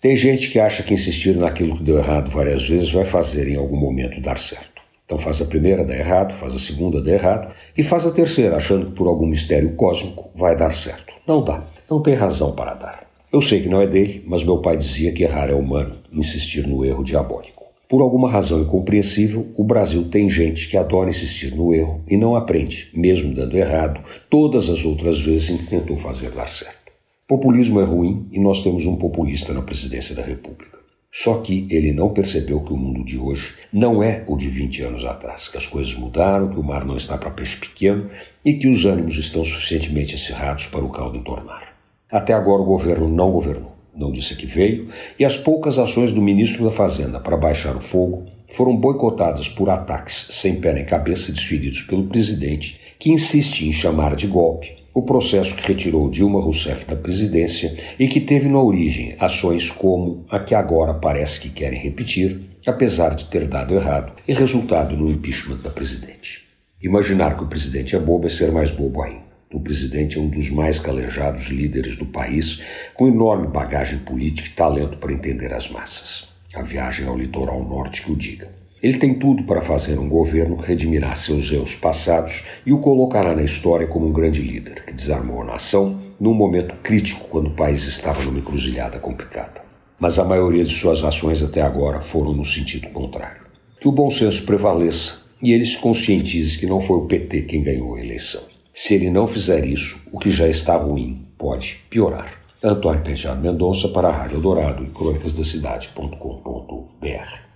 Tem gente que acha que insistir naquilo que deu errado várias vezes vai fazer em algum momento dar certo. Então faz a primeira, dá errado, faz a segunda, dá errado, e faz a terceira, achando que por algum mistério cósmico vai dar certo. Não dá, não tem razão para dar. Eu sei que não é dele, mas meu pai dizia que errar é humano, insistir no erro diabólico. Por alguma razão incompreensível, o Brasil tem gente que adora insistir no erro e não aprende, mesmo dando errado, todas as outras vezes em que tentou fazer dar certo. Populismo é ruim e nós temos um populista na presidência da República. Só que ele não percebeu que o mundo de hoje não é o de 20 anos atrás, que as coisas mudaram, que o mar não está para peixe pequeno e que os ânimos estão suficientemente acirrados para o caldo entornar. Até agora o governo não governou, não disse que veio, e as poucas ações do ministro da Fazenda para baixar o fogo foram boicotadas por ataques sem pé nem cabeça desferidos pelo presidente, que insiste em chamar de golpe o processo que retirou Dilma Rousseff da presidência e que teve na origem ações como a que agora parece que querem repetir, apesar de ter dado errado e resultado no impeachment da presidente. Imaginar que o presidente é bobo é ser mais bobo ainda. O presidente é um dos mais calejados líderes do país, com enorme bagagem política e talento para entender as massas. A viagem ao litoral norte que o diga. Ele tem tudo para fazer um governo que redimirá seus erros passados e o colocará na história como um grande líder que desarmou a nação num momento crítico quando o país estava numa encruzilhada complicada. Mas a maioria de suas ações até agora foram no sentido contrário. Que o bom senso prevaleça e ele se conscientize que não foi o PT quem ganhou a eleição. Se ele não fizer isso, o que já está ruim pode piorar. Antônio Penteado Mendonça para a Rádio Dourado e crônicasdacidade.com.br